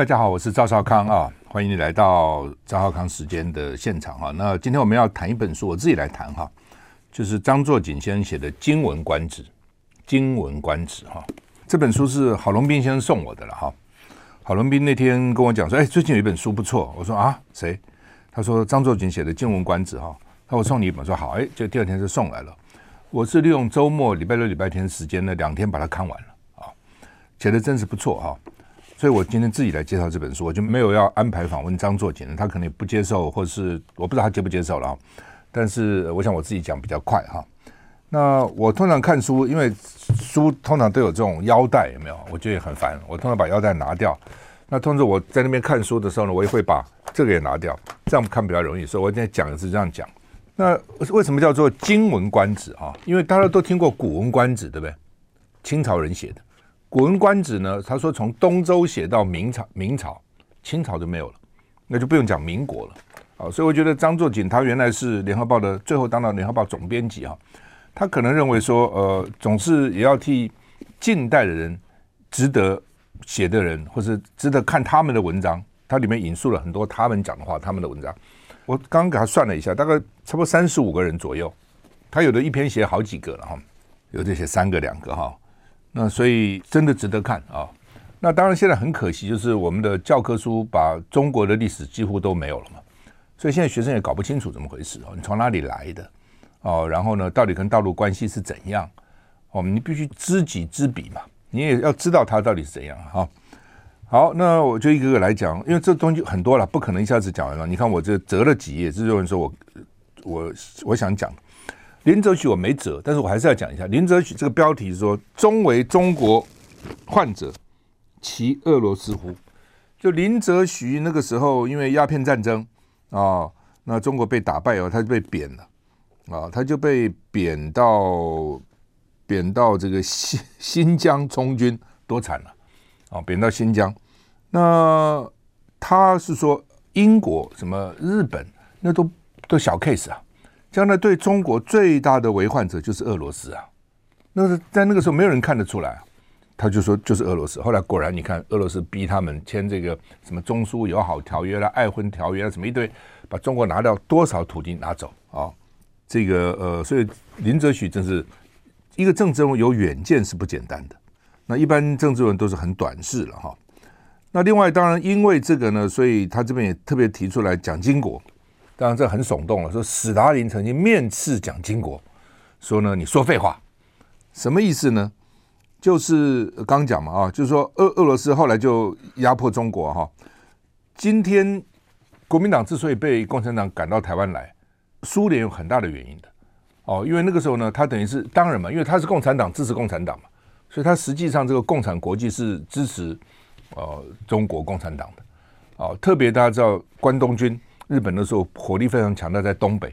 大家好，我是赵少康啊，欢迎你来到赵少康时间的现场啊。那今天我们要谈一本书，我自己来谈哈，就是张作锦先生写的《经文观止》。《经文观止》哈，这本书是郝龙斌先生送我的了哈。郝龙斌那天跟我讲说，哎，最近有一本书不错。我说啊，谁？他说张作锦写的《经文观止》哈。那我送你一本，说好，哎，就第二天就送来了。我是利用周末礼拜六、礼拜天时间呢，两天把它看完了啊，写的真是不错哈，所以我今天自己来介绍这本书，我就没有要安排访问张作锦，他可能也不接受，或者是我不知道他接不接受了啊。但是我想我自己讲比较快哈。那我通常看书，因为书通常都有这种腰带，有没有？我觉得也很烦，我通常把腰带拿掉。那通常我在那边看书的时候呢，我也会把这个也拿掉，这样看比较容易。所以我今天讲的是这样讲。那为什么叫做《经文观止》啊？因为大家都听过《古文观止》，对不对？清朝人写的《古文观止》呢，他说从东周写到明朝，明朝、清朝就没有了，那就不用讲民国了啊。所以我觉得张作锦他原来是《联合报》的，最后当到《联合报》总编辑啊，他可能认为说，呃，总是也要替近代的人值得写的人，或是值得看他们的文章，他里面引述了很多他们讲的话，他们的文章。我刚刚给他算了一下，大概差不多三十五个人左右。他有的一篇写好几个了哈，有的写三个两个哈。那所以真的值得看啊。那当然现在很可惜，就是我们的教科书把中国的历史几乎都没有了嘛。所以现在学生也搞不清楚怎么回事哦，你从哪里来的哦？然后呢，到底跟大陆关系是怎样？哦，你必须知己知彼嘛，你也要知道它到底是怎样哈。好，那我就一个个来讲，因为这东西很多了，不可能一下子讲完了。你看我这折了几页，这就是说我我我想讲林则徐我没辙，但是我还是要讲一下林则徐这个标题是说“终为中国患者，其俄罗斯乎”。就林则徐那个时候，因为鸦片战争啊，那中国被打败以后，他就被贬了啊，他就被贬到贬到这个新新疆充军，多惨了。啊，贬到新疆，那他是说英国、什么日本，那都都小 case 啊。将来对中国最大的为患者就是俄罗斯啊。那是在那个时候没有人看得出来，他就说就是俄罗斯。后来果然，你看俄罗斯逼他们签这个什么中苏友好条约啦、爱婚条约啦，什么一堆，把中国拿掉多少土地拿走啊？这个呃，所以林则徐真是一个政治人物，有远见是不简单的。那一般政治人都是很短视了哈。那另外当然因为这个呢，所以他这边也特别提出来蒋经国，当然这很耸动了，说史达林曾经面刺蒋经国，说呢，你说废话，什么意思呢？就是刚讲嘛啊，就是说俄俄罗斯后来就压迫中国哈。今天国民党之所以被共产党赶到台湾来，苏联有很大的原因的哦，因为那个时候呢，他等于是当然嘛，因为他是共产党支持共产党嘛。所以，他实际上这个共产国际是支持呃中国共产党的啊。特别大家知道，关东军日本的时候火力非常强大，在东北，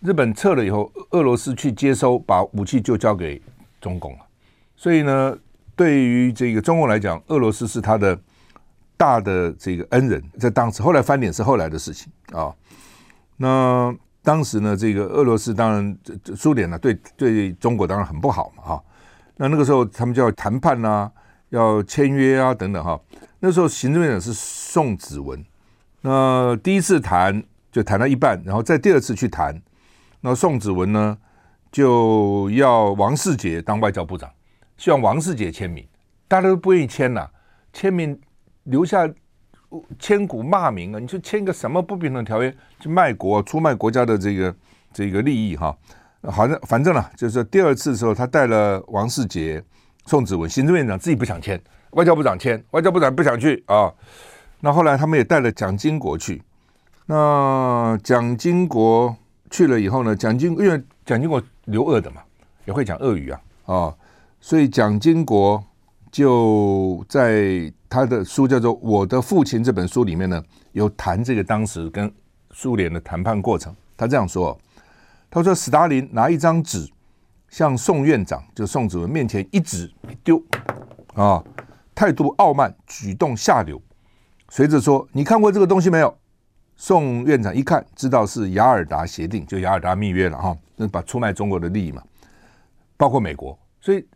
日本撤了以后，俄罗斯去接收，把武器就交给中共了。所以呢，对于这个中共来讲，俄罗斯是他的大的这个恩人，在当时，后来翻脸是后来的事情啊。那当时呢，这个俄罗斯当然苏联呢，对对中国当然很不好嘛啊。那那个时候，他们就要谈判啊，要签约啊，等等哈。那时候行政院长是宋子文，那第一次谈就谈到一半，然后再第二次去谈，那宋子文呢就要王世杰当外交部长，希望王世杰签名，大家都不愿意签呐、签名留下千古骂名啊！你就签个什么不平等条约，去卖国出卖国家的这个这个利益哈。好像反正了，就是第二次的时候，他带了王世杰、宋子文，行政院长自己不想签，外交部长签，外交部长不想去啊。那后来他们也带了蒋经国去。那蒋经国去了以后呢，蒋经因为蒋经国留俄的嘛，也会讲俄语啊啊，所以蒋经国就在他的书叫做《我的父亲》这本书里面呢，有谈这个当时跟苏联的谈判过程。他这样说：“他说，斯大林拿一张纸向宋院长，就宋子文面前一指一丢，啊，态度傲慢，举动下流。随着说，你看过这个东西没有？”宋院长一看，知道是雅尔达协定，就雅尔达密约了哈，那把出卖中国的利益嘛，包括美国。所以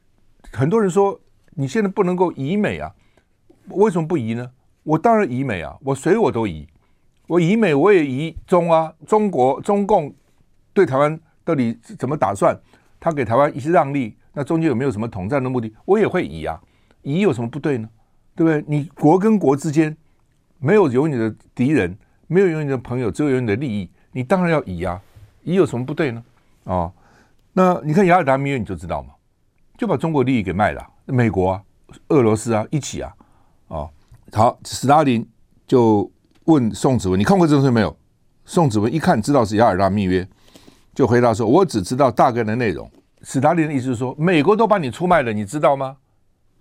很多人说，你现在不能够移美啊。为什么不移呢？我当然移美啊，我谁我都移，我移美我也移中啊。中国中共对台湾到底怎么打算？他给台湾一些让利，那中间有没有什么统战的目的？我也会移啊，移有什么不对呢？对不对？你国跟国之间没有有你的敌人，没有有你的朋友，只有有你的利益，你当然要以啊，以有什么不对呢？哦，那你看雅尔达密约你就知道嘛，就把中国利益给卖了，美国啊、俄罗斯啊一起啊。哦，好，斯大林就问宋子文：“你看过这东西没有？”宋子文一看，知道是雅尔达密约，就回答说：“我只知道大概的内容。”斯大林的意思是说，美国都把你出卖了，你知道吗？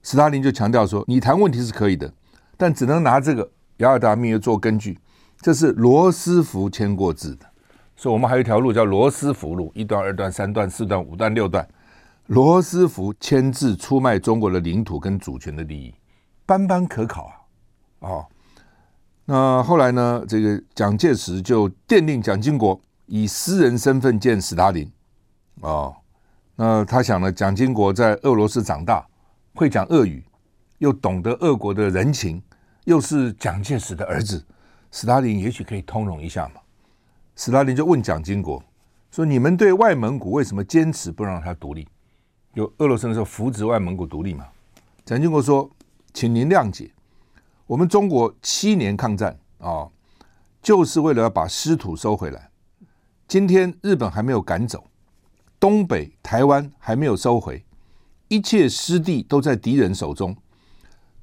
斯大林就强调说：“你谈问题是可以的，但只能拿这个雅尔达密约做根据，这是罗斯福签过字的。所以，我们还有一条路叫罗斯福路，一段、二段、三段、四段、五段、六段，罗斯福签字出卖中国的领土跟主权的利益。”斑斑可考啊！哦，那后来呢？这个蒋介石就电令蒋经国以私人身份见斯大林。哦，那他想呢，蒋经国在俄罗斯长大，会讲俄语，又懂得俄国的人情，又是蒋介石的儿子，斯大林也许可以通融一下嘛。斯大林就问蒋经国说：“你们对外蒙古为什么坚持不让他独立？有俄罗斯的时候扶植外蒙古独立嘛？”蒋经国说。请您谅解，我们中国七年抗战啊，就是为了要把失土收回来。今天日本还没有赶走，东北、台湾还没有收回，一切失地都在敌人手中，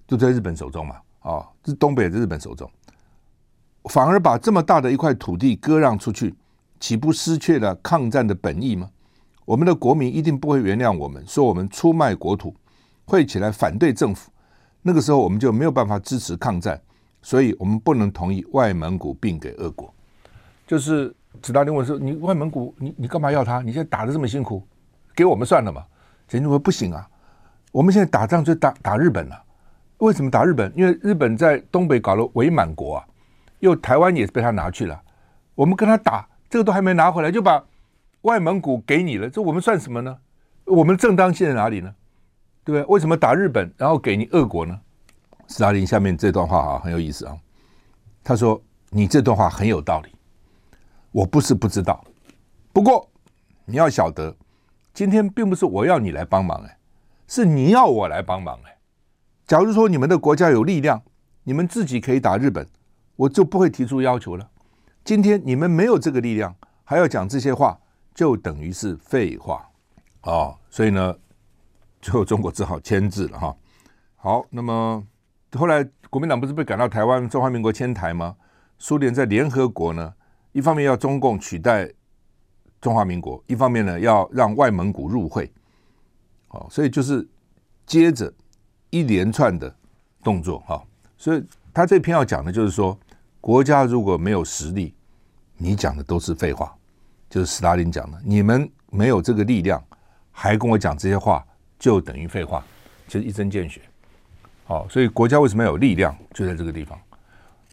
都在日本手中嘛。啊，这东北在日本手中，反而把这么大的一块土地割让出去，岂不失去了抗战的本意吗？我们的国民一定不会原谅我们，说我们出卖国土，会起来反对政府。那个时候我们就没有办法支持抗战，所以我们不能同意外蒙古并给俄国。就是斯大林问说：“你外蒙古，你你干嘛要他？你现在打得这么辛苦，给我们算了嘛？”蒋经说：“不行啊，我们现在打仗就打打日本了。为什么打日本？因为日本在东北搞了伪满国啊，又台湾也是被他拿去了。我们跟他打，这个都还没拿回来，就把外蒙古给你了，这我们算什么呢？我们正当性在哪里呢？”对不对？为什么打日本，然后给你俄国呢？斯大林下面这段话啊很有意思啊。他说：“你这段话很有道理，我不是不知道，不过你要晓得，今天并不是我要你来帮忙哎，是你要我来帮忙哎。假如说你们的国家有力量，你们自己可以打日本，我就不会提出要求了。今天你们没有这个力量，还要讲这些话，就等于是废话哦。所以呢。”最后，中国只好签字了哈。好，那么后来国民党不是被赶到台湾，中华民国迁台吗？苏联在联合国呢，一方面要中共取代中华民国，一方面呢要让外蒙古入会。好，所以就是接着一连串的动作哈。所以他这篇要讲的就是说，国家如果没有实力，你讲的都是废话。就是斯大林讲的，你们没有这个力量，还跟我讲这些话。就等于废话，就是一针见血。好，所以国家为什么要有力量，就在这个地方。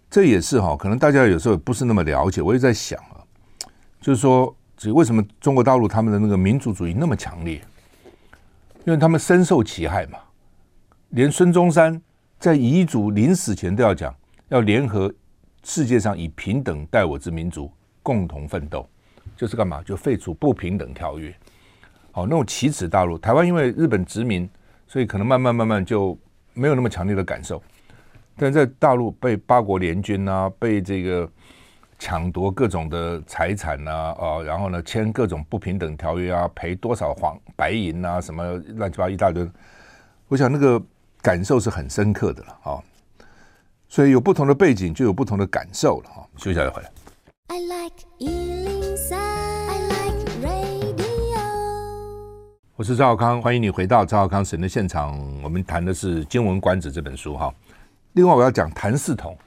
这也是哈，可能大家有时候不是那么了解。我也在想啊，就是说，为什么中国大陆他们的那个民族主义那么强烈？因为他们深受其害嘛。连孙中山在遗嘱临死前都要讲，要联合世界上以平等待我之民族，共同奋斗，就是干嘛？就废除不平等条约。好，那种奇耻大辱。台湾因为日本殖民，所以可能慢慢慢慢就没有那么强烈的感受。但在大陆被八国联军啊，被这个抢夺各种的财产啊，啊，然后呢签各种不平等条约啊，赔多少黄白银啊，什么乱七八糟一大堆。我想那个感受是很深刻的了啊。所以有不同的背景，就有不同的感受了啊。休息一下再回来。I like 我是赵少康，欢迎你回到赵少康神的现场。我们谈的是《经文观止》这本书哈。另外我要讲谭嗣同，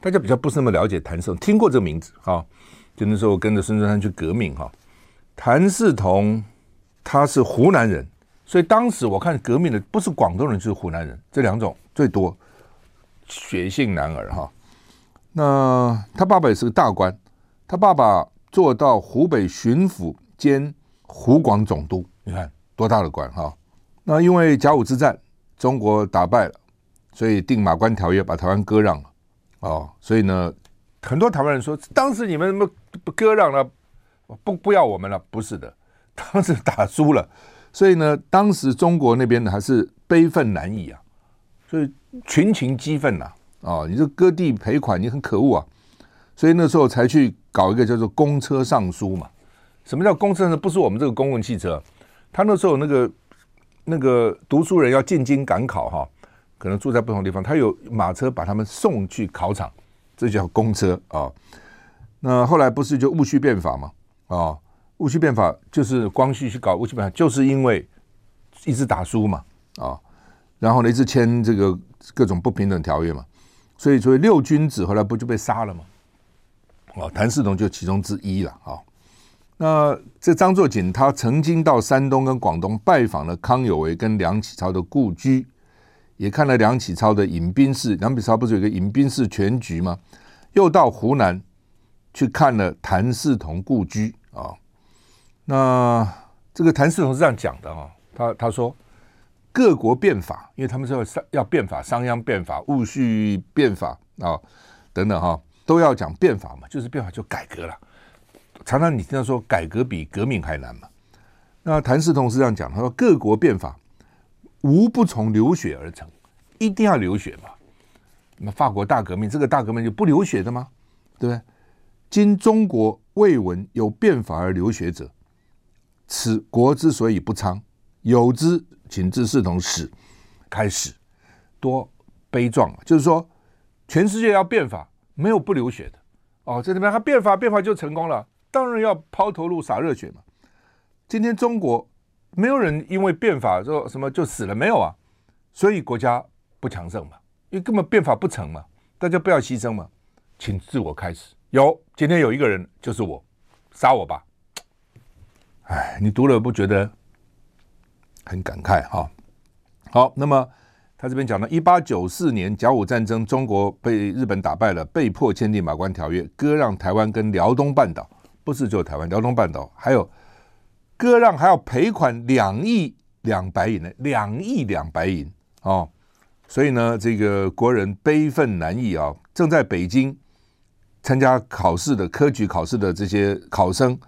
大家比较不是那么了解谭嗣同，听过这个名字哈，就那时候跟着孙中山去革命哈。谭嗣同他是湖南人，所以当时我看革命的不是广东人就是湖南人，这两种最多，血性男儿哈。那他爸爸也是个大官，他爸爸做到湖北巡抚兼湖广总督，你看多大的官哈。那因为甲午之战，中国打败了，所以定马关条约把台湾割让了哦。所以呢，很多台湾人说，当时你们怎么割让了，不不要我们了？不是的，当时打输了，所以呢，当时中国那边还是悲愤难已啊，所以群情激愤呐。啊，你这割地赔款，你很可恶啊！所以那时候才去搞一个叫做公车上书嘛。什么叫公车呢？不是我们这个公共汽车，他那时候那个那个读书人要进京赶考哈，可能住在不同地方，他有马车把他们送去考场，这叫公车啊。那后来不是就戊戌变法嘛？啊，戊戌变法就是光绪去搞戊戌变法，就是因为一直打输嘛啊，然后呢一直签这个各种不平等条约嘛。所以，所以六君子后来不就被杀了吗？哦，谭嗣同就其中之一了啊。那这张作锦他曾经到山东跟广东拜访了康有为跟梁启超的故居，也看了梁启超的饮冰室。梁启超不是有个饮冰室全集吗？又到湖南去看了谭嗣同故居啊。那这个谭嗣同是这样讲的啊，他他说。各国变法，因为他们说要要变法，商鞅变法、戊戌变法啊等等哈，都要讲变法嘛，就是变法就改革了。常常你听到说改革比革命还难嘛。那谭嗣同是这样讲，他说各国变法无不从流血而成，一定要流血嘛。那法国大革命，这个大革命就不流血的吗？对不对？今中国未闻有变法而流血者，此国之所以不昌。有之。请自嗣同始开始，多悲壮！就是说，全世界要变法，没有不流血的哦。在这边，他变法，变法就成功了，当然要抛头颅洒热血嘛。今天中国没有人因为变法说什么就死了，没有啊，所以国家不强盛嘛，因为根本变法不成嘛，大家不要牺牲嘛。请自我开始，有今天有一个人就是我，杀我吧！哎，你读了不觉得？很感慨哈，好，那么他这边讲到，一八九四年甲午战争，中国被日本打败了，被迫签订马关条约，割让台湾跟辽东半岛，不是只有台湾，辽东半岛还有割让，还要赔款两亿两白银呢，两亿两白银哦，所以呢，这个国人悲愤难抑啊，正在北京参加考试的科举考试的这些考生，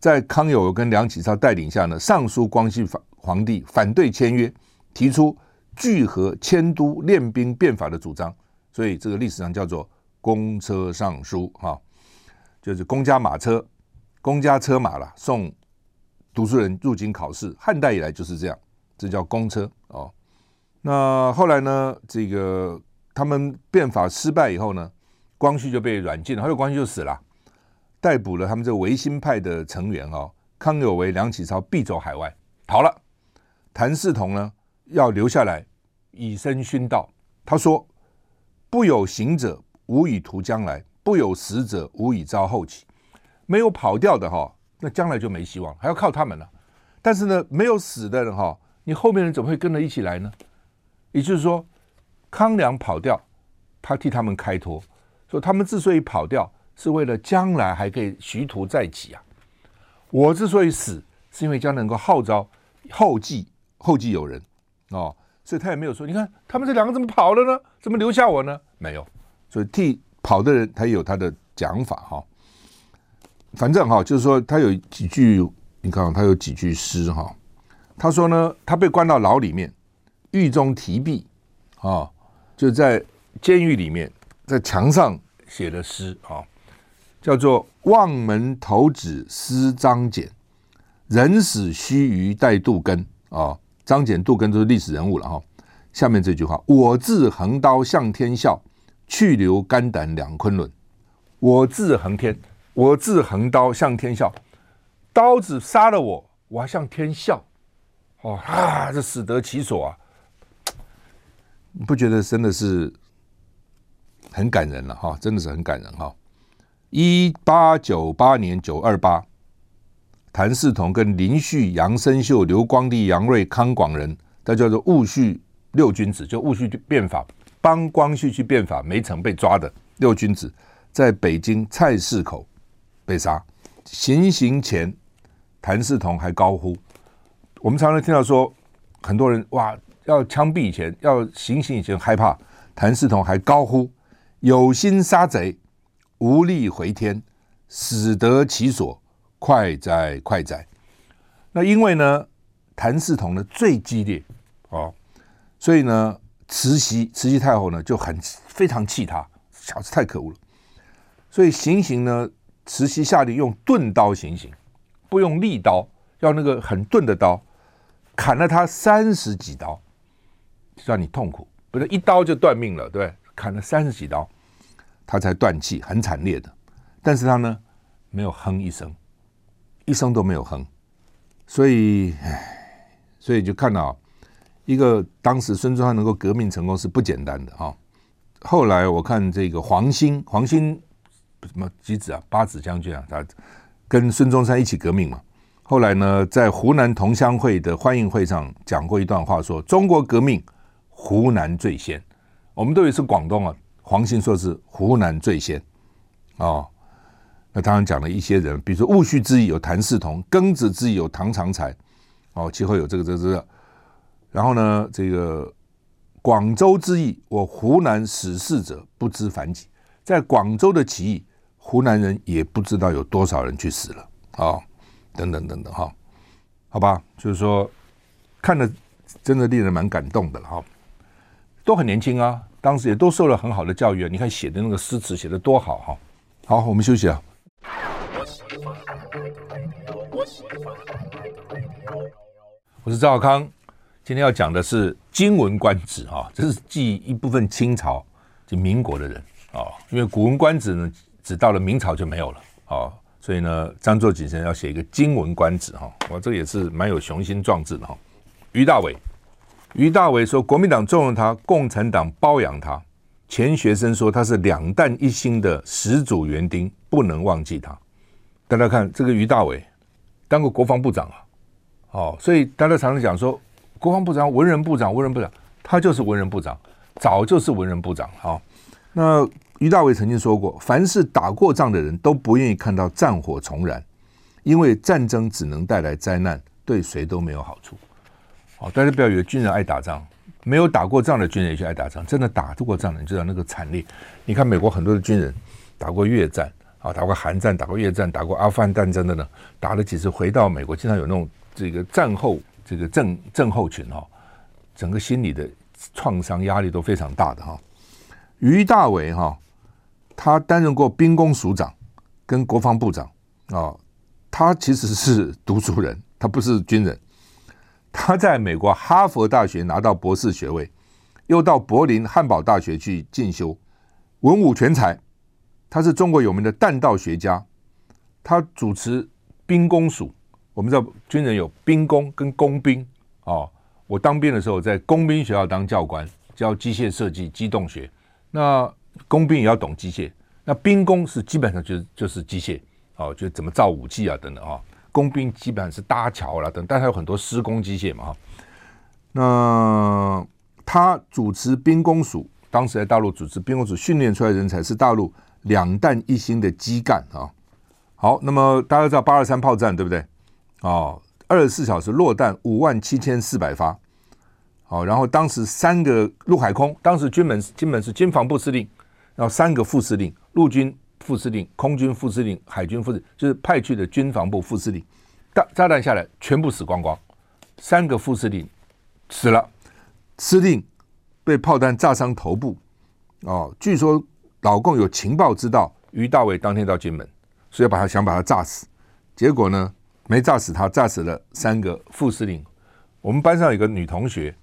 在康有为跟梁启超带领下呢，上书光绪法。皇帝反对签约，提出聚合迁都练兵变法的主张，所以这个历史上叫做公车上书哈，就是公家马车、公家车马了，送读书人入京考试。汉代以来就是这样，这叫公车哦。那后来呢，这个他们变法失败以后呢，光绪就被软禁了，后来光绪就死了，逮捕了他们这个维新派的成员哦，康有为、梁启超必走海外，跑了。谭嗣同呢，要留下来以身殉道。他说：“不有行者，无以图将来；不有死者，无以昭后起。没有跑掉的哈，那将来就没希望，还要靠他们了。但是呢，没有死的人哈，你后面人怎么会跟着一起来呢？也就是说，康梁跑掉，他替他们开脱，说他们之所以跑掉，是为了将来还可以徐图再起啊。我之所以死，是因为将能够号召后继。”后继有人哦，所以他也没有说，你看他们这两个怎么跑了呢？怎么留下我呢？没有，所以替跑的人他也有他的讲法哈。反正哈，就是说他有几句，你看他有几句诗哈。他说呢，他被关到牢里面，狱中题壁啊，就在监狱里面，在墙上写的诗啊，叫做“望门投止思张俭，人死须臾待杜根”啊。张俭、杜根都是历史人物了哈。下面这句话：“我自横刀向天笑，去留肝胆两昆仑。”我自横天，我自横刀向天笑，刀子杀了我，我还向天笑。哦啊，这死得其所啊！你不觉得真的是很感人了哈，真的是很感人哈。一八九八年九二八，谭嗣同跟林旭、杨生秀、刘光第、杨锐、康广仁，他叫做戊戌六君子，就戊戌变法帮光绪去变法没成被抓的六君子，在北京菜市口被杀。行刑前，谭嗣同还高呼：“我们常常听到说，很多人哇，要枪毙以前，要行刑以前害怕。谭嗣同还高呼：‘有心杀贼。’”无力回天，死得其所，快哉快哉！那因为呢，谭嗣同呢最激烈哦，所以呢，慈禧慈禧太后呢就很非常气他，小子太可恶了。所以行刑呢，慈禧下令用钝刀行刑，不用利刀，要那个很钝的刀，砍了他三十几刀，让你痛苦，不是一刀就断命了，对，砍了三十几刀。他才断气，很惨烈的，但是他呢，没有哼一声，一声都没有哼，所以，唉，所以就看到一个当时孙中山能够革命成功是不简单的哈。后来我看这个黄兴，黄兴什么几子啊，八子将军啊，他跟孙中山一起革命嘛。后来呢，在湖南同乡会的欢迎会上讲过一段话，说中国革命湖南最先，我们都以为是广东啊。黄兴说是湖南最先。哦，那当然讲了一些人，比如说戊戌之役有谭嗣同，庚子之役有唐长才，哦，其后有这个这个这个，然后呢，这个广州之役，我湖南死事者不知凡几，在广州的起义，湖南人也不知道有多少人去死了。啊、哦，等等等等哈，好吧，就是说看了真的令人蛮感动的了哈、都很年轻啊。当时也都受了很好的教育！你看写的那个诗词写的多好哈！好，我们休息啊。我是赵少康，今天要讲的是金文观止啊，这是记一部分清朝就民国的人啊，因为古文观止呢，只到了明朝就没有了啊，所以呢，张作锦先生要写一个金文观止哈，我这也是蛮有雄心壮志的哈。于大伟。于大伟说：“国民党纵容他，共产党包养他。钱学森说他是两弹一星的始祖园丁，不能忘记他。大家看这个于大伟当过国防部长啊，哦，所以大家常常讲说，国防部长、文人部长、文人部长，他就是文人部长，早就是文人部长。好，那于大伟曾经说过，凡是打过仗的人都不愿意看到战火重燃，因为战争只能带来灾难，对谁都没有好处。”哦，大家不要以为军人爱打仗，没有打过仗的军人也去爱打仗。真的打过仗的，你知道那个惨烈。你看美国很多的军人打过越战啊，打过韩战，打过越战，打过阿富汗战争的呢，打了几次回到美国，经常有那种这个战后这个症症候群哈，整个心理的创伤压力都非常大的哈。于大伟哈，他担任过兵工署长跟国防部长啊，他其实是读书人，他不是军人。他在美国哈佛大学拿到博士学位，又到柏林汉堡大学去进修，文武全才。他是中国有名的弹道学家，他主持兵工署。我们知道军人有兵工跟工兵哦。我当兵的时候在工兵学校当教官，教机械设计、机动学。那工兵也要懂机械，那兵工是基本上就是就是机械哦，就怎么造武器啊等等啊。哦工兵基本上是搭桥了等，但他有很多施工机械嘛。那他主持兵工署，当时在大陆主持兵工署训练出来人才是大陆两弹一星的基干啊。好，那么大家知道八二三炮战对不对？哦，二十四小时落弹五万七千四百发。好，然后当时三个陆海空，当时军门金门是军防部司令，然后三个副司令，陆军。副司令、空军副司令、海军副司令，就是派去的军防部副司令，大炸弹下来全部死光光，三个副司令死了，司令被炮弹炸伤头部。哦，据说老共有情报知道于大伟当天到金门，所以把他想把他炸死，结果呢没炸死他，炸死了三个副司令。我们班上有个女同学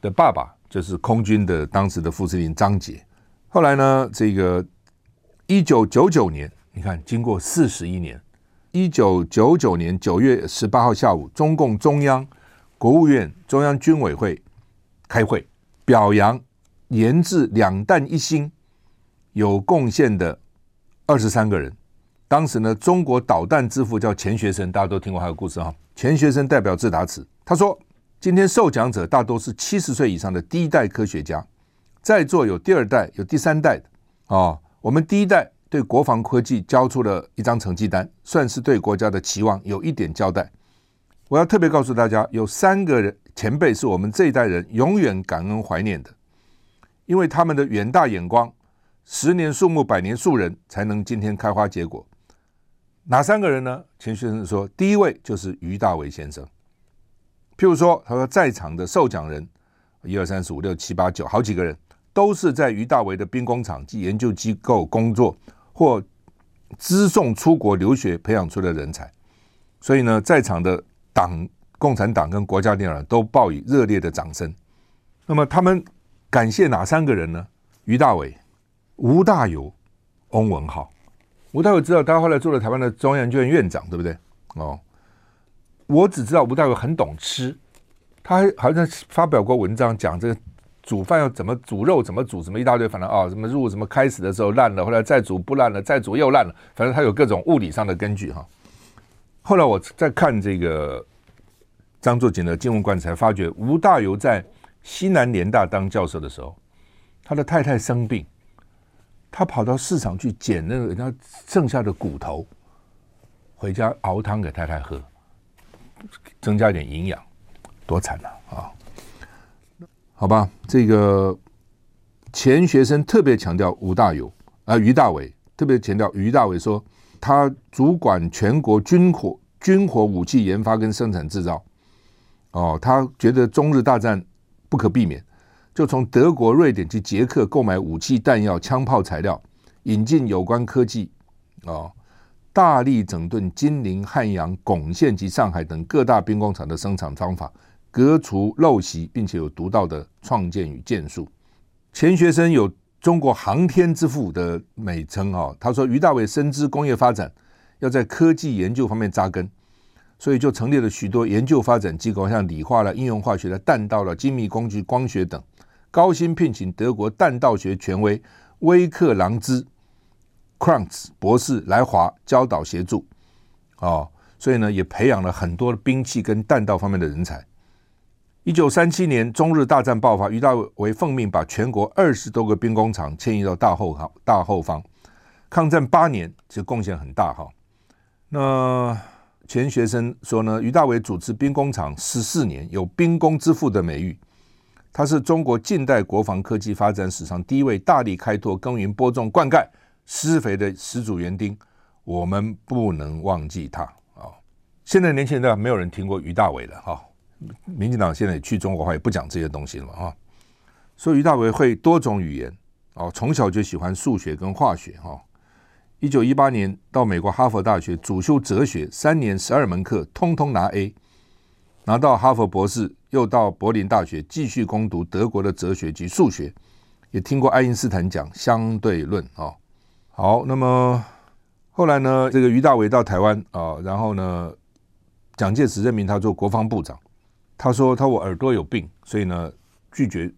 的爸爸就是空军的当时的副司令张杰，后来呢这个。一九九九年，你看，经过四十一年，一九九九年九月十八号下午，中共中央、国务院、中央军委会开会，表扬研制两弹一星有贡献的二十三个人。当时呢，中国导弹之父叫钱学森，大家都听过他的故事哈。钱学森代表致答词，他说：“今天受奖者大多是七十岁以上的第一代科学家，在座有第二代、有第三代的啊。我们第一代对国防科技交出了一张成绩单，算是对国家的期望有一点交代。我要特别告诉大家，有三个人前辈是我们这一代人永远感恩怀念的，因为他们的远大眼光，十年树木，百年树人，才能今天开花结果。”哪三个人呢？钱学森说，第一位就是于大维先生。譬如说，他说在场的受奖人，一二三四五六七八九，好几个人都是在于大为的兵工厂及研究机构工作，或资送出国留学培养出的人才。所以呢，在场的党、共产党跟国家领导人都报以热烈的掌声。那么他们感谢哪三个人呢？于大维、吴大猷、翁文浩。吴大猷知道，他后来做了台湾的中央研究院院长，对不对？哦，我只知道吴大猷很懂吃，他还好像发表过文章，讲这个煮饭要怎么煮肉，怎么煮，什么一大堆，反正啊，什么肉什么开始的时候烂了，后来再煮不烂了，再煮又烂了，反正他有各种物理上的根据哈。后来我在看这个张作锦的金文观，才发觉吴大猷在西南联大当教授的时候，他的太太生病。他跑到市场去捡那个人家剩下的骨头，回家熬汤给太太喝，增加一点营养，多惨呐啊，啊！好吧，这个钱学森特别强调吴大猷啊，于大伟特别强调于大伟说，他主管全国军火军火武器研发跟生产制造，哦，他觉得中日大战不可避免。就从德国、瑞典及捷克购买武器、弹药、枪炮材料，引进有关科技，哦，大力整顿金陵、汉阳、珙县及上海等各大兵工厂的生产方法，革除陋习，并且有独到的创建与建树。钱学森有“中国航天之父”的美称，哈，他说于大伟深知工业发展要在科技研究方面扎根，所以就成立了许多研究发展机构，像理化了、应用化学的、弹道了、精密工具、光学等。高薪聘请德国弹道学权威威克朗兹 （Krantz） 博士来华教导协助，哦，所以呢，也培养了很多兵器跟弹道方面的人才。一九三七年中日大战爆发，于大为奉命把全国二十多个兵工厂迁移到大后方。大后方抗战八年，其实贡献很大哈。那钱学森说呢，于大维主持兵工厂十四年，有“兵工之父”的美誉。他是中国近代国防科技发展史上第一位大力开拓、耕耘、播种、灌溉、施肥的始祖园丁，我们不能忘记他啊！现在年轻人没有人听过于大伟了哈。民进党现在也去中国化，也不讲这些东西了啊。所以于大维会多种语言哦，从小就喜欢数学跟化学哈。一九一八年到美国哈佛大学主修哲学，三年十二门课通通拿 A。拿到哈佛博士，又到柏林大学继续攻读德国的哲学及数学，也听过爱因斯坦讲相对论啊。好，那么后来呢，这个于大维到台湾啊，然后呢，蒋介石任命他做国防部长。他说他我耳朵有病，所以呢拒绝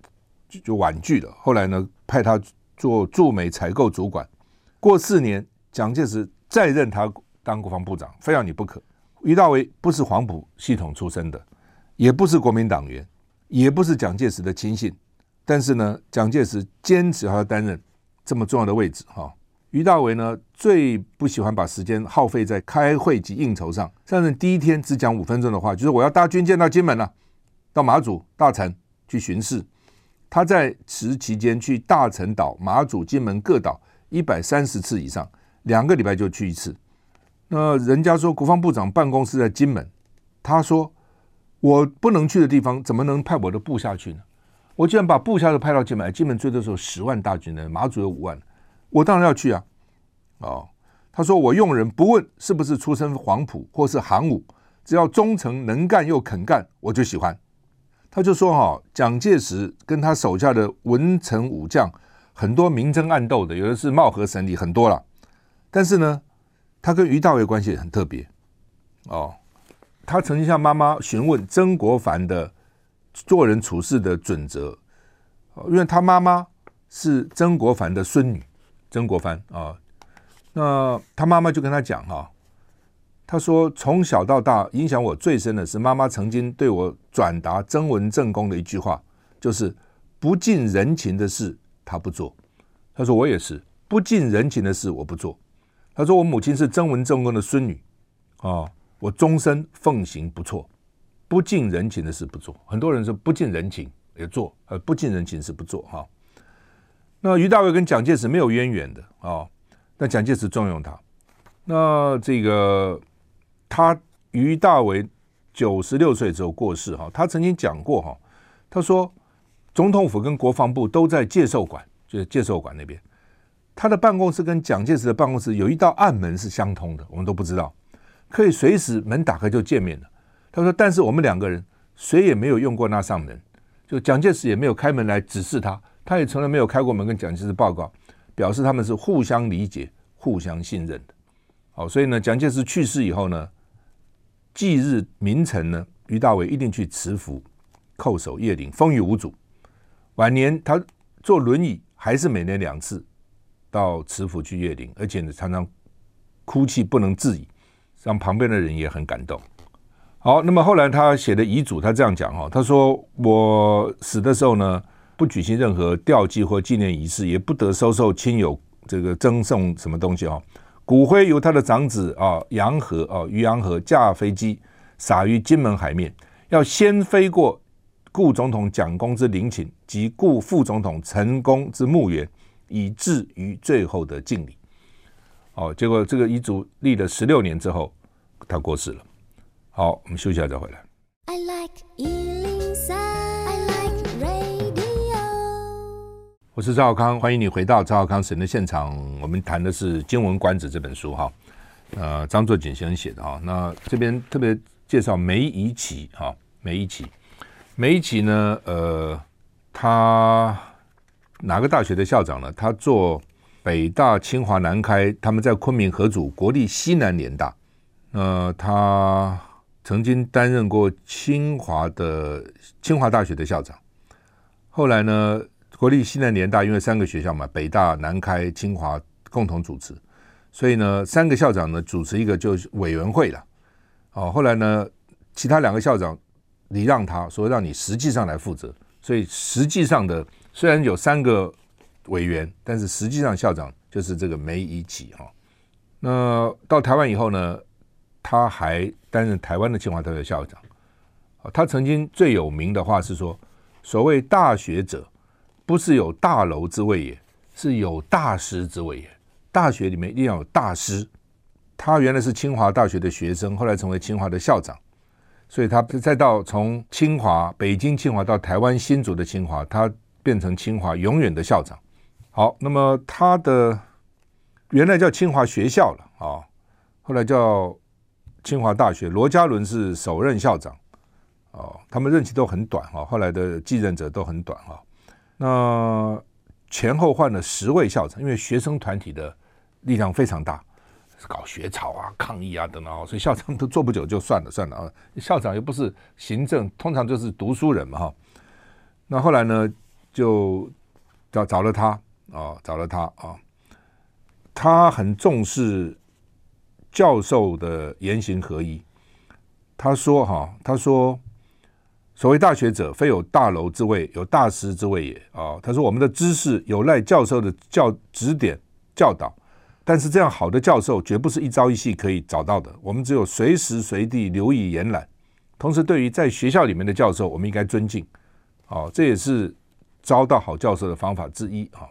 就婉拒了。后来呢，派他做驻美采购主管。过四年，蒋介石再任他当国防部长，非要你不可。于大维不是黄埔系统出身的，也不是国民党员，也不是蒋介石的亲信，但是呢，蒋介石坚持要担任这么重要的位置。哈，于大维呢最不喜欢把时间耗费在开会及应酬上，上任第一天只讲五分钟的话，就是我要搭军舰到金门了，到马祖、大陈去巡视。他在此期间去大陈岛、马祖、金门各岛一百三十次以上，两个礼拜就去一次。那人家说国防部长办公室在金门，他说我不能去的地方，怎么能派我的部下去呢？我既然把部下都派到金门，金门最多时候十万大军呢，马祖有五万，我当然要去啊！哦，他说我用人不问是不是出身黄埔或是航武，只要忠诚能干又肯干，我就喜欢。他就说哈，蒋介石跟他手下的文臣武将很多明争暗斗的，有的是貌合神离，很多了，但是呢。他跟于大伟关系很特别哦，他曾经向妈妈询问曾国藩的做人处事的准则，因为他妈妈是曾国藩的孙女，曾国藩啊。那他妈妈就跟他讲哈，他说从小到大影响我最深的是妈妈曾经对我转达曾文正公的一句话，就是不近人情的事他不做。他说我也是不近人情的事我不做。他说我母亲是曾文正公的孙女啊，我终身奉行不错，不近人情的事不做。很多人说不近人情也做，呃，不近人情是不做哈。那于大伟跟蒋介石没有渊源的啊。那蒋介石重用他，那这个他于大伟九十六岁之后过世哈，他曾经讲过哈，他说总统府跟国防部都在介寿馆，就是介寿馆那边，他的办公室跟蒋介石的办公室有一道暗门是相通的，我们都不知道，可以随时门打开就见面了。他说，但是我们两个人谁也没有用过那扇门，就蒋介石也没有开门来指示他，他也从来没有开过门跟蒋介石报告。表示他们是互相理解、互相信任的。好，所以呢，蒋介石去世以后呢，忌日明晨呢，于大伟一定去慈福叩首谒陵，风雨无阻。晚年他坐轮椅，还是每年两次到慈福去谒陵，而且呢，常常哭泣不能自已，让旁边的人也很感动。好，那么后来他写的遗嘱，他这样讲哈，他说：“我死的时候呢。”不举行任何吊祭或纪念仪式，也不得收受亲友这个赠送什么东西啊。骨灰由他的长子啊杨和啊于杨和驾飞机撒于金门海面，要先飞过故总统蒋公之陵寝及故副总统陈公之墓园，以至于最后的敬礼。哦，结果这个遗嘱立了十六年之后，他过世了。好，我们休息一下再回来。I like 我是赵少康，欢迎你回到赵少康神的现场。我们谈的是《经文观止》这本书哈，呃，张作锦先生写的哈。那这边特别介绍梅贻琦哈，梅贻琦，梅贻琦呢，呃，他哪个大学的校长呢？他做北大、清华、南开，他们在昆明合组国立西南联大。呃，他曾经担任过清华的清华大学的校长，后来呢？国立西南联大，因为三个学校嘛，北大、南开、清华共同主持，所以呢，三个校长呢主持一个就是委员会了。哦，后来呢，其他两个校长礼让他说，让你实际上来负责，所以实际上的虽然有三个委员，但是实际上校长就是这个梅贻琦哈。那到台湾以后呢，他还担任台湾的清华大学校长。他曾经最有名的话是说，所谓大学者。不是有大楼之谓也，是有大师之谓也。大学里面一定要有大师。他原来是清华大学的学生，后来成为清华的校长，所以他再到从清华、北京清华到台湾新竹的清华，他变成清华永远的校长。好，那么他的原来叫清华学校了啊，后来叫清华大学。罗家伦是首任校长，哦，他们任期都很短哈，后来的继任者都很短哈。那前后换了十位校长，因为学生团体的力量非常大，搞学潮啊、抗议啊等等，所以校长都做不久就算了算了啊。校长又不是行政，通常就是读书人嘛哈。那后来呢，就找找了他啊，找了他啊。他很重视教授的言行合一。他说哈，他说。所谓大学者，非有大楼之谓，有大师之谓也啊。他说：“我们的知识有赖教授的教指点教导，但是这样好的教授绝不是一朝一夕可以找到的。我们只有随时随地留意延揽。同时，对于在学校里面的教授，我们应该尊敬。啊，这也是招到好教授的方法之一啊。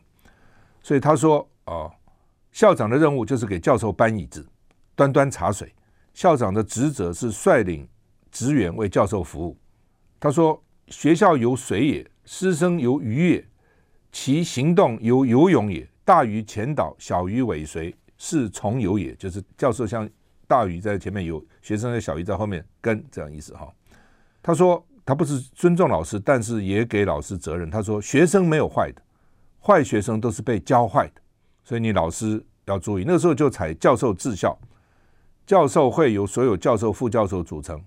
所以他说：啊，校长的任务就是给教授搬椅子、端端茶水。校长的职责是率领职员为教授服务。”他说：“学校由水也，师生由鱼也，其行动由游泳也。大鱼前导，小鱼尾随，是从游也。就是教授像大鱼在前面游，学生像小鱼在后面跟，这样意思哈。”他说：“他不是尊重老师，但是也给老师责任。”他说：“学生没有坏的，坏学生都是被教坏的，所以你老师要注意。那个时候就采教授治校，教授会由所有教授、副教授组成，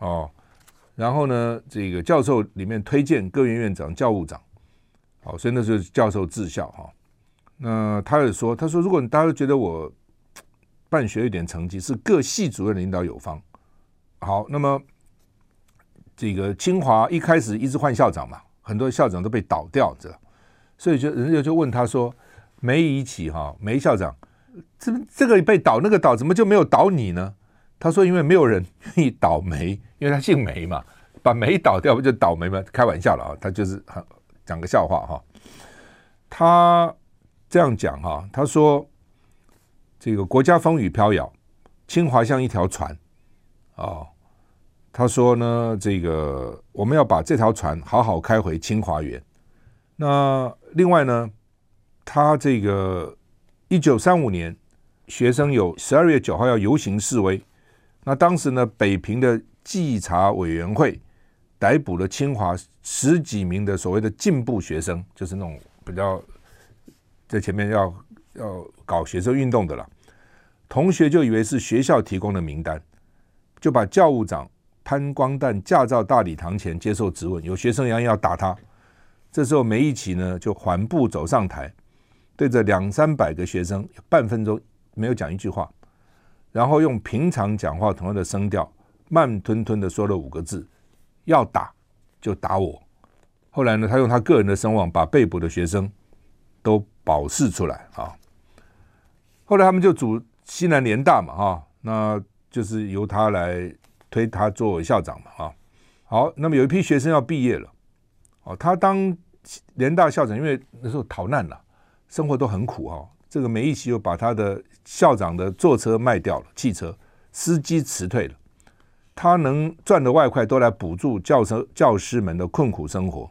哦。”然后呢，这个教授里面推荐各院院长、教务长，好，所以那是教授治校哈。那他也说，他说如果大家都觉得我办学有点成绩，是各系主任领导有方。好，那么这个清华一开始一直换校长嘛，很多校长都被倒掉，知道？所以就人家就问他说：“梅贻琦哈，梅校长，这这个被倒，那个倒，怎么就没有倒你呢？”他说：“因为没有人愿意倒霉，因为他姓梅嘛，把梅倒掉不就倒霉吗？开玩笑了啊，他就是讲个笑话哈。他这样讲哈，他说：‘这个国家风雨飘摇，清华像一条船哦。’他说呢，这个我们要把这条船好好开回清华园。那另外呢，他这个一九三五年，学生有十二月九号要游行示威。”那当时呢，北平的稽查委员会逮捕了清华十几名的所谓的进步学生，就是那种比较在前面要要搞学生运动的了。同学就以为是学校提供的名单，就把教务长潘光旦架到大礼堂前接受质问。有学生扬言要打他，这时候梅贻琦呢就缓步走上台，对着两三百个学生，半分钟没有讲一句话。然后用平常讲话同样的声调，慢吞吞的说了五个字：“要打就打我。”后来呢，他用他个人的声望把被捕的学生都保释出来啊。后来他们就组西南联大嘛，哈，那就是由他来推他作为校长嘛，啊。好，那么有一批学生要毕业了，哦，他当联大校长，因为那时候逃难了，生活都很苦哈。这个梅贻琦又把他的校长的坐车卖掉了，汽车司机辞退了，他能赚的外快都来补助教师教师们的困苦生活。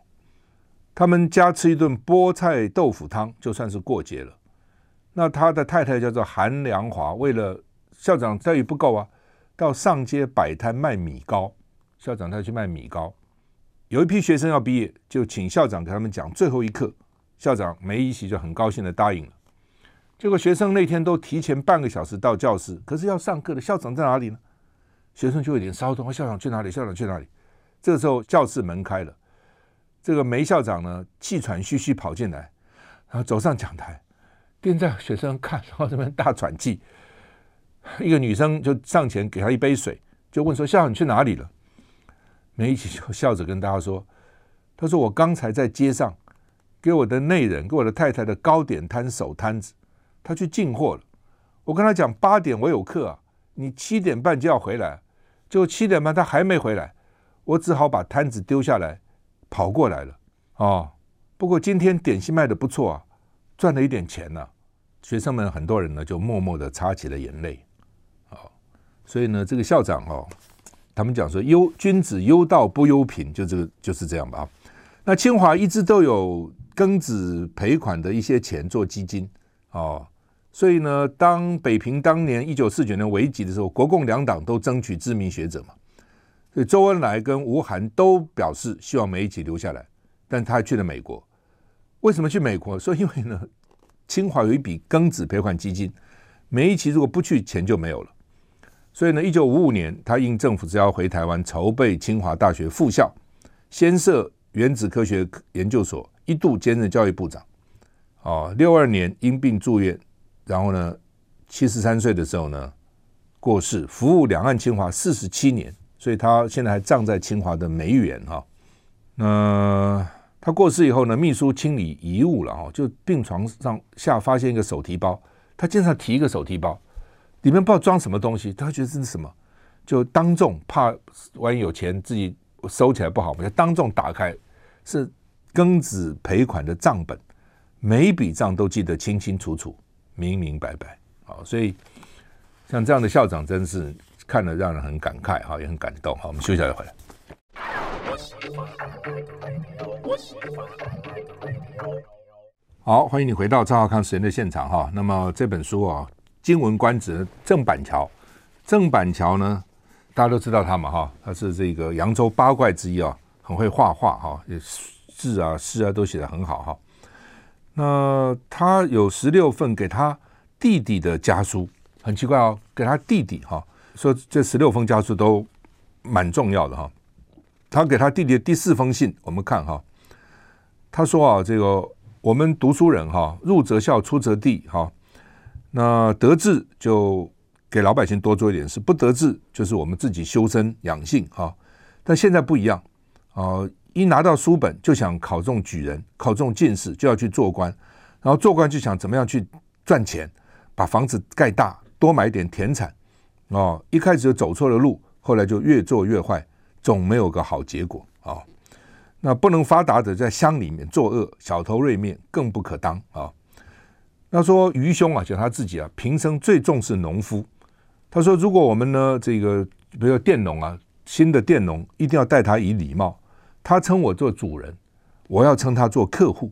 他们家吃一顿菠菜豆腐汤就算是过节了。那他的太太叫做韩良华，为了校长待遇不够啊，到上街摆摊卖米糕。校长他去卖米糕，有一批学生要毕业，就请校长给他们讲最后一课。校长梅贻琦就很高兴的答应了。结果学生那天都提前半个小时到教室，可是要上课的校长在哪里呢？学生就有点骚动，校长去哪里？校长去哪里？这个时候教室门开了，这个梅校长呢气喘吁吁跑进来，然后走上讲台，盯着学生看，然后这边大喘气。一个女生就上前给他一杯水，就问说：“校长你去哪里了？”梅贻琦就笑着跟大家说：“他说我刚才在街上给我的内人，给我的太太的糕点摊守摊子。”他去进货了，我跟他讲八点我有课啊，你七点半就要回来，结果七点半他还没回来，我只好把摊子丢下来，跑过来了。哦，不过今天点心卖的不错啊，赚了一点钱呢、学生们很多人呢就默默地擦起了眼泪。哦，所以呢，这个校长哦，他们讲说忧君子忧道不忧贫，就这个就是这样吧。那清华一直都有庚子赔款的一些钱做基金哦。所以呢，当北平当年一九四九年危急的时候，国共两党都争取知名学者嘛。所以周恩来跟吴晗都表示希望梅贻琦留下来，但他去了美国。为什么去美国？说因为呢，清华有一笔庚子赔款基金，梅贻琦如果不去，钱就没有了。所以呢，一九五五年，他应政府之邀回台湾筹备清华大学复校，先设原子科学研究所，一度兼任教育部长。哦，六二年因病住院。然后呢，七十三岁的时候呢，过世，服务两岸清华四十七年，所以他现在还葬在清华的梅园哈。那他过世以后呢，秘书清理遗物了哈，就病床上下发现一个手提包，他经常提一个手提包，里面不知道装什么东西，他觉得这是什么，就当众怕万一有钱自己收起来不好嘛，就当众打开，是庚子赔款的账本，每一笔账都记得清清楚楚。明明白白，好，所以像这样的校长，真是看了让人很感慨，哈，也很感动，好，我们休息一下再回来。好，欢迎你回到张少康时间的现场，哈。那么这本书啊，《今闻观止》郑板桥，郑板桥呢，大家都知道他嘛，哈，他是这个扬州八怪之一啊，很会画画，哈，字啊诗啊都写得很好，哈。那他有十六份给他弟弟的家书，很奇怪哦，给他弟弟哈，说这十六封家书都蛮重要的哈。他给他弟弟的第四封信，我们看哈，他说啊，这个我们读书人哈，入则孝，出则弟哈。那得志就给老百姓多做一点事，不得志就是我们自己修身养性哈。但现在不一样啊，一拿到书本就想考中举人，考中进士就要去做官，然后做官就想怎么样去赚钱，把房子盖大，多买点田产哦。一开始就走错了路，后来就越做越坏，总没有个好结果啊。那不能发达的在乡里面作恶，小头锐面更不可当啊。那说愚兄啊，讲他自己啊，平生最重视农夫。他说，如果我们呢，这个比如说佃农啊，新的佃农一定要待他以礼貌。他称我做主人，我要称他做客户。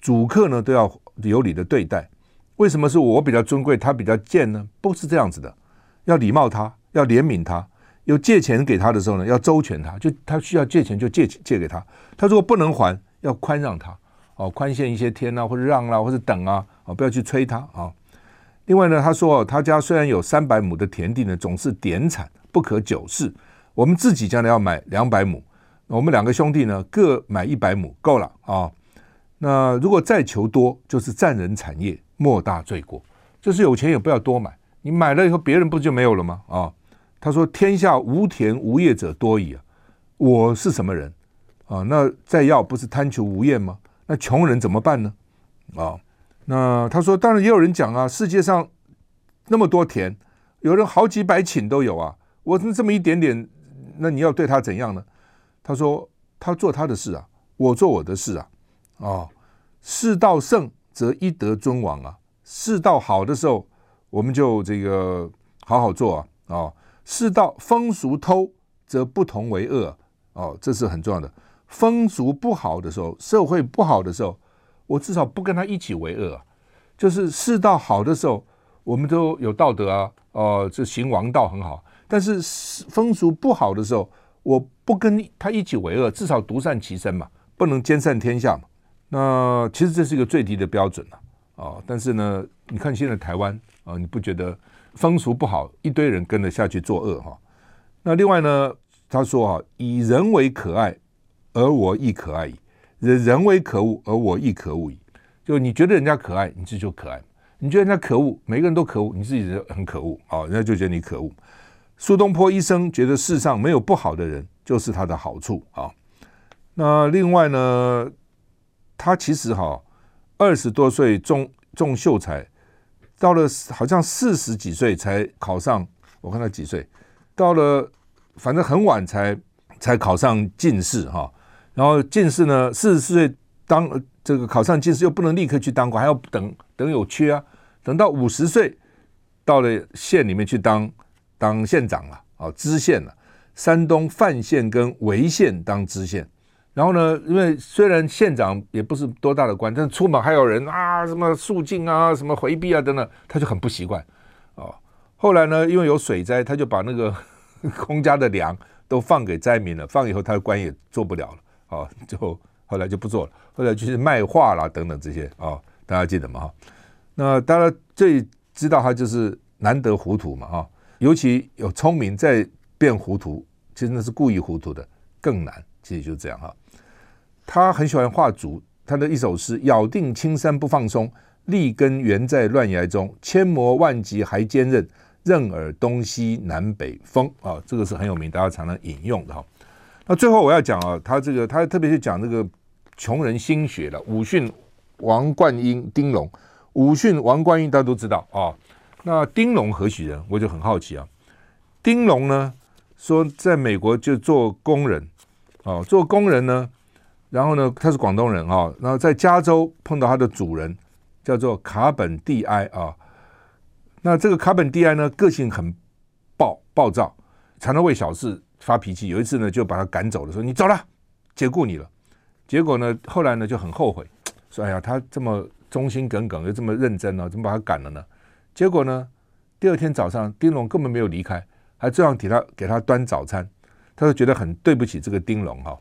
主客呢都要有礼的对待。为什么是我比较尊贵，他比较贱呢？不是这样子的，要礼貌他，要怜悯他。有借钱给他的时候呢，要周全他，就他需要借钱就借借给他。他如果不能还，要宽让他。哦，宽限一些天啊，或者让啊，或者等啊，啊，不要去催他啊。另外呢，他说他家虽然有三百亩的田地呢，总是典产，不可久视。我们自己将来要买两百亩，我们两个兄弟呢各买一百亩够了啊。那如果再求多，就是占人产业，莫大罪过。就是有钱也不要多买，你买了以后别人不就没有了吗？啊，他说天下无田无业者多矣。我是什么人啊？那再要不是贪求无厌吗？那穷人怎么办呢？啊，那他说，当然也有人讲啊，世界上那么多田，有人好几百顷都有啊，我这么一点点，那你要对他怎样呢？他说，他做他的事啊，我做我的事啊，啊，世道盛则一德尊王啊，世道好的时候，我们就这个好好做啊，啊，世道风俗偷则不同为恶，哦，这是很重要的。风俗不好的时候，社会不好的时候，我至少不跟他一起为恶啊。就是世道好的时候，我们都有道德啊，哦、呃，这行王道很好。但是风俗不好的时候，我不跟他一起为恶，至少独善其身嘛，不能兼善天下嘛。那其实这是一个最低的标准了啊、但是呢，你看现在台湾啊、你不觉得风俗不好，一堆人跟着下去作恶哈、那另外呢，他说啊，以人为可爱。而我亦可爱矣，人人为可恶，而我亦可恶矣。就你觉得人家可爱，你自己就可爱；你觉得人家可恶，每个人都可恶，你自己很可恶啊，人家就觉得你可恶。苏东坡一生觉得世上没有不好的人，就是他的好处啊。那另外呢，他其实哈二十多岁中中秀才，到了好像四十几岁才考上，我看他几岁，到了反正很晚才才考上进士哈。然后进士呢，四十四岁当这个考上进士，又不能立刻去当官，还要等等有缺啊。等到五十岁，到了县里面去当当县长了，啊，知县了。山东范县跟潍县当知县。然后呢，因为虽然县长也不是多大的官，但是出门还有人啊，什么肃静啊，什么回避啊等等，他就很不习惯哦。后来呢，因为有水灾，他就把那个 公家的粮都放给灾民了，放以后他的官也做不了了。啊，就后来就不做了，后来就是卖画啦等等这些啊，大家记得吗？哈，那当然最知道他就是难得糊涂嘛，哈，尤其有聪明再变糊涂，其实那是故意糊涂的更难，其实就是这样哈。他很喜欢画竹，他的一首诗：咬定青山不放松，立根原在乱崖中，千磨万击还坚韧，任尔东西南北风啊，这个是很有名，大家常常引用的哈。那最后我要讲啊，他这个他特别是讲这个穷人心学了。武训王冠英、丁龙，武训王冠英大家都知道啊。那丁龙何许人？我就很好奇啊。丁龙呢说在美国就做工人啊，做工人呢，然后呢他是广东人啊，然后在加州碰到他的主人叫做卡本蒂埃啊。那这个卡本蒂埃呢个性很暴暴躁，常常为小事。发脾气，有一次呢，就把他赶走了，说你走了，解雇你了。结果呢，后来呢就很后悔，说哎呀，他这么忠心耿耿，又这么认真呢，怎么把他赶了呢？结果呢，第二天早上，丁龙根本没有离开，还这样给他给他端早餐，他就觉得很对不起这个丁龙哈。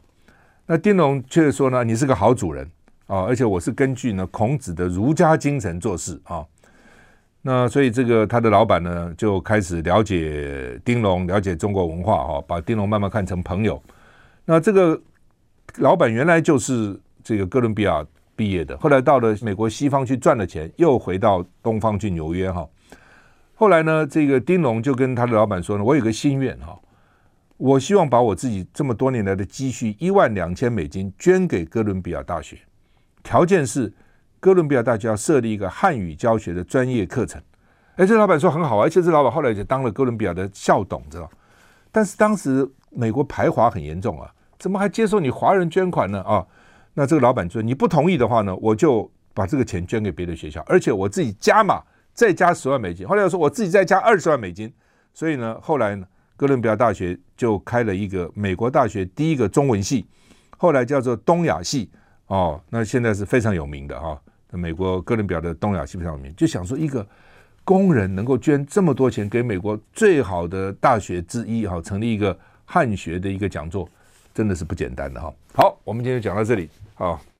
那丁龙却说呢，你是个好主人啊，而且我是根据呢孔子的儒家精神做事啊。那所以这个他的老板呢，就开始了解丁龙，了解中国文化哈，把丁龙慢慢看成朋友。那这个老板原来就是这个哥伦比亚毕业的，后来到了美国西方去赚了钱，又回到东方去纽约哈。后来呢，这个丁龙就跟他的老板说呢，我有个心愿哈，我希望把我自己这么多年来的积蓄一万两千美金捐给哥伦比亚大学，条件是哥伦比亚大学要设立一个汉语教学的专业课程。哎，这老板说很好啊，而且这老板后来就当了哥伦比亚的校董，知道？但是当时美国排华很严重啊，怎么还接受你华人捐款呢？啊，那这个老板说你不同意的话呢，我就把这个钱捐给别的学校，而且我自己加码再加十万美金。后来又说我自己再加二十万美金，所以呢，后来呢，哥伦比亚大学就开了一个美国大学第一个中文系，后来叫做东亚系哦，那现在是非常有名的哈，美国哥伦比亚的东亚系非常有名，就想说一个。工人能够捐这么多钱给美国最好的大学之一哈，成立一个汉学的一个讲座，真的是不简单的哈。好，我们今天就讲到这里，好。